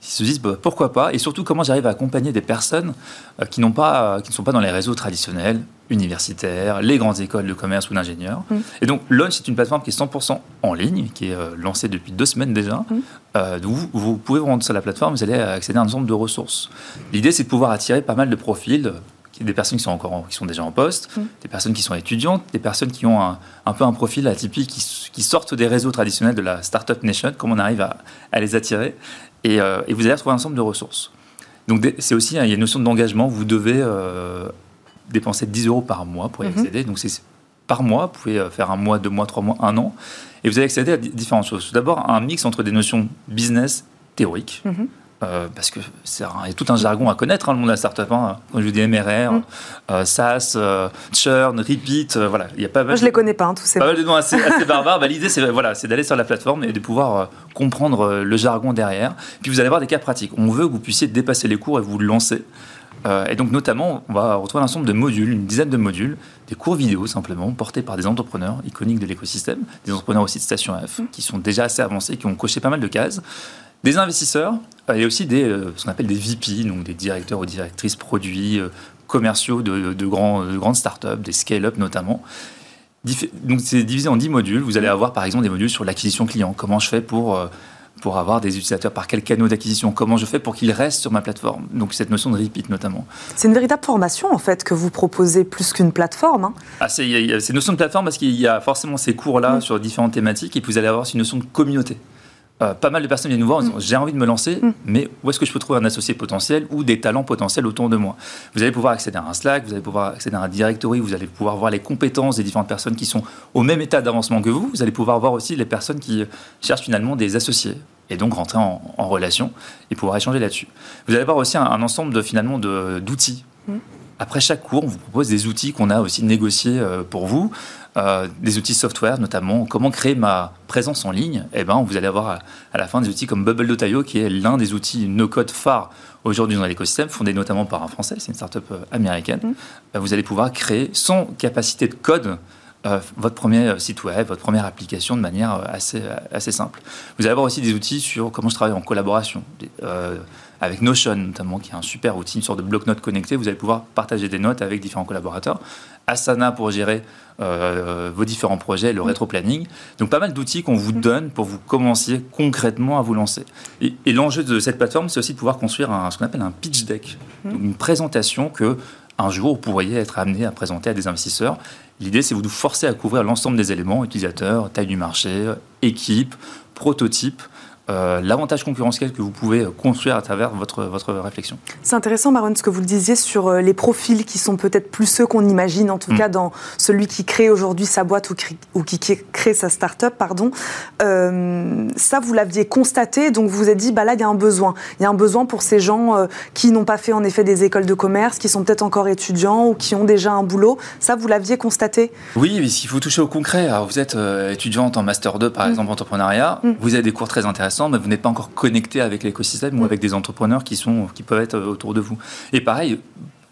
qui se disent bah, pourquoi pas, et surtout comment j'arrive à accompagner des personnes euh, qui, pas, qui ne sont pas dans les réseaux traditionnels, universitaires, les grandes écoles de commerce ou d'ingénieurs. Mm. Et donc Launch, c'est une plateforme qui est 100% en ligne, qui est euh, lancée depuis deux semaines déjà. Mm. Euh, vous, vous, pouvez vous rendre sur la plateforme, vous allez accéder à un ensemble de ressources. L'idée, c'est de pouvoir attirer pas mal de profils des personnes qui sont encore qui sont déjà en poste, mm. des personnes qui sont étudiantes, des personnes qui ont un, peu un profil atypique, qui, sortent des réseaux traditionnels de la startup nation, comment on arrive à, à les attirer. Euh, et, vous allez retrouver un ensemble de ressources. Donc c'est aussi, hein, il y a une notion d'engagement, vous devez dépenser 10 euros par mois pour y mhm. accéder. Donc c'est par mois, vous pouvez euh, faire un mois, deux mois, trois mois, un an, et vous allez accéder à différentes choses. D'abord, un mix entre des notions business théoriques, mhm. euh, parce que c'est il y a tout un jargon à connaître, hein, le monde de la startup. Hein. Quand je vous dis MRR, mm. euh, SaaS, euh, churn, repeat, voilà, il y a pas
mal. Moi, je les connais pas, hein, tous ces.
Pas mal de noms <laughs> assez, barbares. Bah, L'idée, c'est voilà, c'est d'aller sur la plateforme et de pouvoir comprendre le jargon derrière. Puis vous allez avoir des cas pratiques. On veut que vous puissiez dépasser les cours et vous lancer. Et donc, notamment, on va retrouver un ensemble de modules, une dizaine de modules, des cours vidéo simplement, portés par des entrepreneurs iconiques de l'écosystème, des entrepreneurs aussi de Station F, mm. qui sont déjà assez avancés, qui ont coché pas mal de cases des investisseurs euh, et aussi des, euh, ce qu'on appelle des VP, donc des directeurs ou directrices produits euh, commerciaux de, de, grands, de grandes startups, des scale-up notamment. Donc c'est divisé en 10 modules. Vous allez avoir par exemple des modules sur l'acquisition client. Comment je fais pour, pour avoir des utilisateurs Par quel canaux d'acquisition Comment je fais pour qu'ils restent sur ma plateforme Donc cette notion de repeat notamment.
C'est une véritable formation en fait que vous proposez plus qu'une plateforme. Hein.
Ah, c'est une notion de plateforme parce qu'il y a forcément ces cours-là sur différentes thématiques et puis vous allez avoir aussi une notion de communauté. Euh, pas mal de personnes viennent nous voir en disant mm. j'ai envie de me lancer, mm. mais où est-ce que je peux trouver un associé potentiel ou des talents potentiels autour de moi? Vous allez pouvoir accéder à un Slack, vous allez pouvoir accéder à un directory, vous allez pouvoir voir les compétences des différentes personnes qui sont au même état d'avancement que vous. Vous allez pouvoir voir aussi les personnes qui cherchent finalement des associés et donc rentrer en, relation et pouvoir échanger là-dessus. Vous allez avoir aussi un, ensemble de finalement d'outils. Mm. Après chaque cours, on vous propose des outils qu'on a aussi négociés euh, pour vous. Euh, des outils software, notamment comment créer ma présence en ligne, eh ben, vous allez avoir à, la fin des outils comme Bubble.io, qui est l'un des outils no-code phares aujourd'hui dans l'écosystème, fondé notamment par un Français, c'est une startup euh, américaine. Mm. Euh, vous allez pouvoir créer sans capacité de code votre premier site web, votre première application de manière assez, assez simple. Vous allez avoir aussi des outils sur comment je travaille en collaboration, avec Notion notamment, qui est un super outil, une sorte de bloc-notes connecté. Vous allez pouvoir partager des notes avec différents collaborateurs. Asana pour gérer euh, vos différents projets, le rétro-planning. Donc pas mal d'outils qu'on vous donne pour vous commencer concrètement à vous lancer. Et, l'enjeu de cette plateforme, c'est aussi de pouvoir construire un, ce qu'on appelle un pitch deck, une présentation que un jour vous pourriez être amené à présenter à des investisseurs. L'idée, c'est vous de forcer à couvrir l'ensemble des éléments, utilisateurs, taille du marché, équipe, prototype, euh, l'avantage concurrentiel que vous pouvez construire à travers votre, votre réflexion.
C'est intéressant, Maron, ce que vous le disiez sur euh, les profils qui sont peut-être plus ceux qu'on imagine, en tout mm. cas dans celui qui crée aujourd'hui sa boîte ou, qui crée sa start-up. Pardon. Euh, ça, vous l'aviez constaté, donc vous vous êtes dit, bah là, il y a un besoin. Il y a un besoin pour ces gens qui n'ont pas fait en effet des écoles de commerce, qui sont peut-être encore étudiants ou qui ont déjà un boulot. Ça, vous l'aviez constaté?
Oui, mais s'il faut toucher au concret, alors vous êtes étudiante en Master 2, par mm. exemple, entrepreneuriat, mm. vous avez des cours très intéressants vous n'êtes pas encore connecté avec l'écosystème ou mm. avec des entrepreneurs qui, sont, qui peuvent être autour de vous. Et pareil,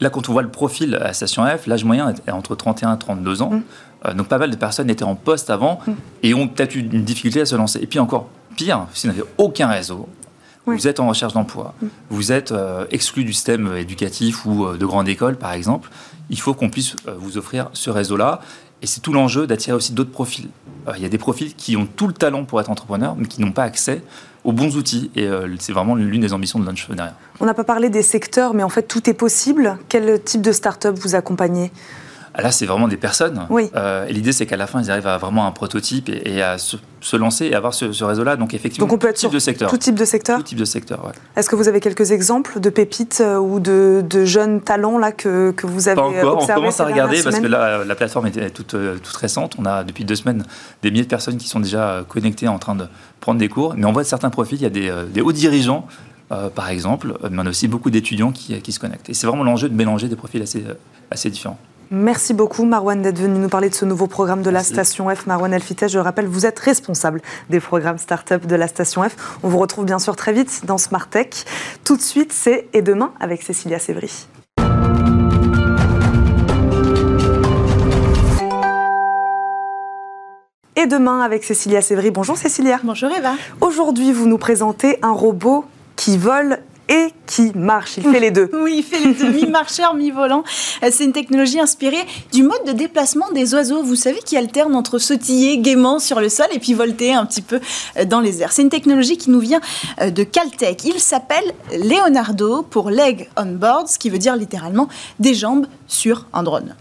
là, quand on voit le profil à Station F, l'âge moyen est entre 31 et 32 ans. Mm. Euh, donc, pas mal de personnes étaient en poste avant mm. et ont peut-être eu une difficulté à se lancer. Et puis, encore pire, si vous n'avez aucun réseau, vous êtes en recherche d'emploi, vous êtes euh, exclu du système éducatif ou euh, de grande école, par exemple, il faut qu'on puisse vous offrir ce réseau-là. Et c'est tout l'enjeu d'attirer aussi d'autres profils. Euh, il y a des profils qui ont tout le talent pour être entrepreneurs, mais qui n'ont pas accès aux bons outils. Et euh, c'est vraiment l'une des ambitions de Lunch derrière.
On n'a pas parlé des secteurs, mais en fait, tout est possible. Quel type de start-up vous accompagnez?
Là, c'est vraiment des personnes. Oui. Euh, et l'idée, c'est qu'à la fin, ils arrivent à vraiment un prototype et, à se, lancer et avoir ce, réseau-là. Donc, effectivement,
Donc on peut être tout type de secteur. Tout type de secteur
Tout type de secteur, ouais.
Est-ce que vous avez quelques exemples de pépites euh, ou de, jeunes talents là, que, que vous avez Pas
encore. On commence à regarder parce que là, la plateforme est toute, euh, toute récente. On a depuis deux semaines des milliers de personnes qui sont déjà connectées en train de prendre des cours. Mais on voit certains profils. Il y a des, des hauts dirigeants par exemple, mais on a aussi beaucoup d'étudiants qui, qui, se connectent. Et c'est vraiment l'enjeu de mélanger des profils assez, assez différents.
Merci beaucoup Marwan d'être venu nous parler de ce nouveau programme de la Station F. Marwan Elfites, je rappelle, vous êtes responsable des programmes start-up de la Station F. On vous retrouve bien sûr très vite dans Smart Tech. Tout de suite, c'est Et demain avec Cécilia Sévry. Et demain avec Cécilia Sévry. Bonjour Cécilia.
Bonjour Eva.
Aujourd'hui, vous nous présentez un robot qui vole et qui marche. Il fait les deux. <laughs>
Oui, il fait les deux, mi-marcheur, mi-volant. Euh, c'est une technologie inspirée du mode de déplacement des oiseaux, vous savez, qui alternent entre sautiller gaiement sur le sol et puis volter un petit peu euh, dans les airs. C'est une technologie qui nous vient euh, de Caltech. Il s'appelle Leonardo pour Leg on Board, ce qui veut dire littéralement des jambes sur un drone.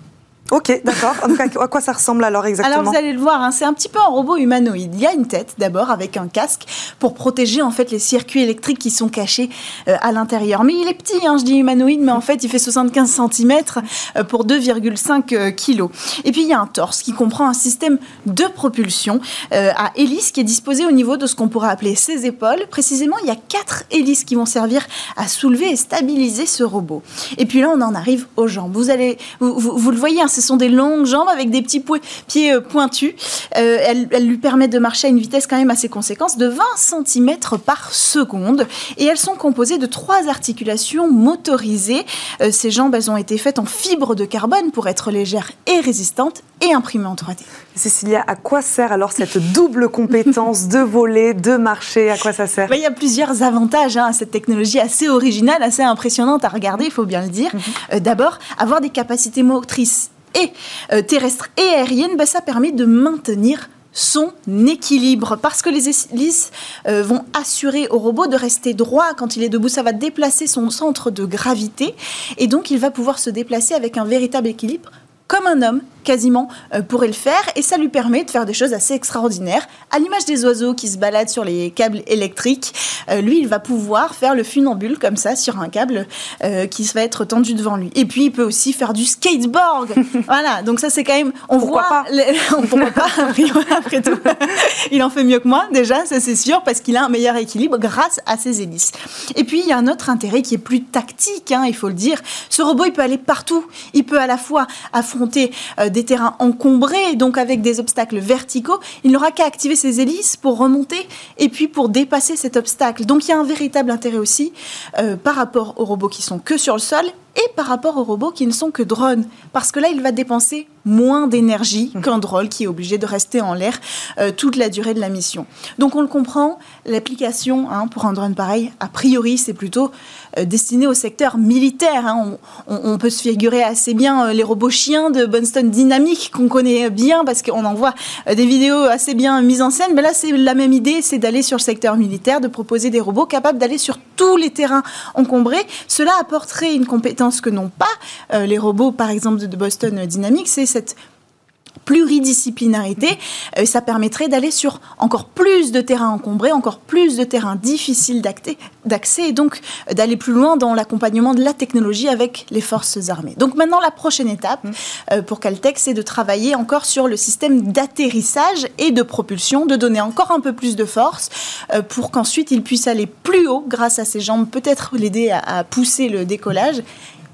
Ok, d'accord. à quoi ça ressemble alors exactement
Alors vous allez le voir, hein, c'est un petit peu un robot humanoïde. Il y a une tête d'abord avec un casque pour protéger en fait les circuits électriques qui sont cachés euh, à l'intérieur. Mais il est petit, hein, je dis humanoïde, mais en fait il fait 75 cm euh, pour 2,5 euh, kg. Et puis il y a un torse qui comprend un système de propulsion à hélice qui est disposé au niveau de ce qu'on pourrait appeler ses épaules. Précisément, il y a quatre hélices qui vont servir à soulever et stabiliser ce robot. Et puis là, on en arrive aux jambes. Vous allez, vous, le voyez, hein, ce sont des longues jambes avec des petits pieds euh, pointus. Euh, elles, lui permettent de marcher à une vitesse quand même assez conséquente de 20 cm par seconde. Et elles sont composées de trois articulations motorisées. Euh, ces jambes, elles ont été faites en fibre de carbone pour être légères et résistantes et imprimées en 3D.
Cécilia, à quoi sert alors cette double compétence de voler, de marcher? À quoi ça sert?
Il y a plusieurs avantages hein, à cette technologie assez originale, assez impressionnante à regarder, il faut bien le dire. Mhm. D'abord, avoir des capacités motrices euh, terrestre et aérienne, bah, ça permet de maintenir son équilibre. Parce que les hélices euh, vont assurer au robot de rester droit. Quand il est debout. Ça va déplacer son centre de gravité. Et donc il va pouvoir se déplacer avec un véritable équilibre comme un homme quasiment euh, pourrait le faire et ça lui permet de faire des choses assez extraordinaires. À l'image des oiseaux qui se baladent sur les câbles électriques, euh, lui, il va pouvoir faire le funambule comme ça sur un câble euh, qui va être tendu devant lui. Et puis, il peut aussi faire du skateboard. <laughs> voilà, donc ça, c'est quand même. On
pourquoi
voit.
Pas <laughs>
on pourquoi pas, après tout. <laughs> il en fait mieux que moi, déjà, ça c'est sûr, parce qu'il a un meilleur équilibre grâce à ses hélices. Et puis, il y a un autre intérêt qui est plus tactique, hein, il faut le dire. Ce robot, il peut aller partout. Il peut à la fois affronter des terrains encombrés, donc avec des obstacles verticaux, il n'aura qu'à activer ses hélices pour remonter et puis pour dépasser cet obstacle. Donc il y a un véritable intérêt aussi euh, par rapport aux robots qui sont que sur le sol et par rapport aux robots qui ne sont que drones. Parce que là, il va dépenser moins d'énergie mmh. qu'un drone qui est obligé de rester en l'air euh, toute la durée de la mission. Donc on le comprend, l'application hein, pour un drone pareil, a priori, c'est plutôt euh, destiné au secteur militaire. Hein. On, peut se figurer assez bien euh, les robots chiens de Boston Dynamics qu'on connaît bien parce qu'on en voit des vidéos assez bien mises en scène. Mais là, c'est la même idée, c'est d'aller sur le secteur militaire, de proposer des robots capables d'aller sur tous les terrains encombrés. Cela apporterait une compétence que n'ont pas euh, les robots, par exemple, de Boston Dynamics, c'est cette pluridisciplinarité, euh, ça permettrait d'aller sur encore plus de terrains encombrés, encore plus de terrains difficiles d'accès et donc euh, d'aller plus loin dans l'accompagnement de la technologie avec les forces armées. Donc maintenant, la prochaine étape mmh. pour Caltech, c'est de travailler encore sur le système d'atterrissage et de propulsion, de donner encore un peu plus de force pour qu'ensuite il puisse aller plus haut grâce à ses jambes, peut-être l'aider à pousser le décollage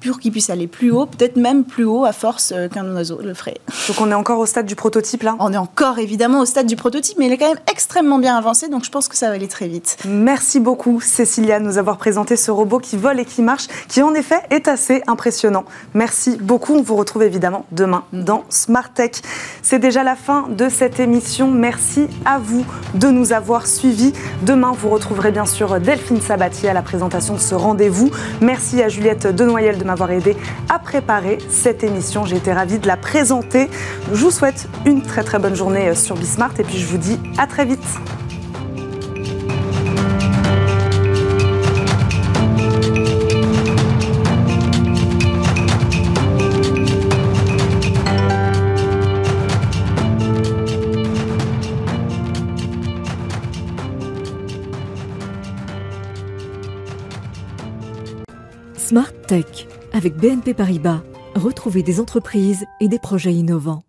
pour qu'il puisse aller plus haut, peut-être même plus haut à force euh, qu'un oiseau le ferait.
Donc on est encore au stade du prototype là?
On est encore évidemment au stade du prototype, mais il est quand même extrêmement bien avancé, donc je pense que ça va aller très vite.
Merci beaucoup Cécilia de nous avoir présenté ce robot qui vole et qui marche, qui en effet est assez impressionnant. Merci beaucoup, on vous retrouve évidemment demain dans Smart Tech. C'est déjà la fin de cette émission, merci à vous de nous avoir suivis. Demain, vous retrouverez bien sûr Delphine Sabatier à la présentation de ce rendez-vous. Merci à Juliette Denoyel de m'avoir aidé à préparer cette émission. J'ai été ravie de la présenter. Je vous souhaite une très très bonne journée sur Bismart et puis je vous dis à très vite.
Smart Tech avec BNP Paribas, retrouvez des entreprises et des projets innovants.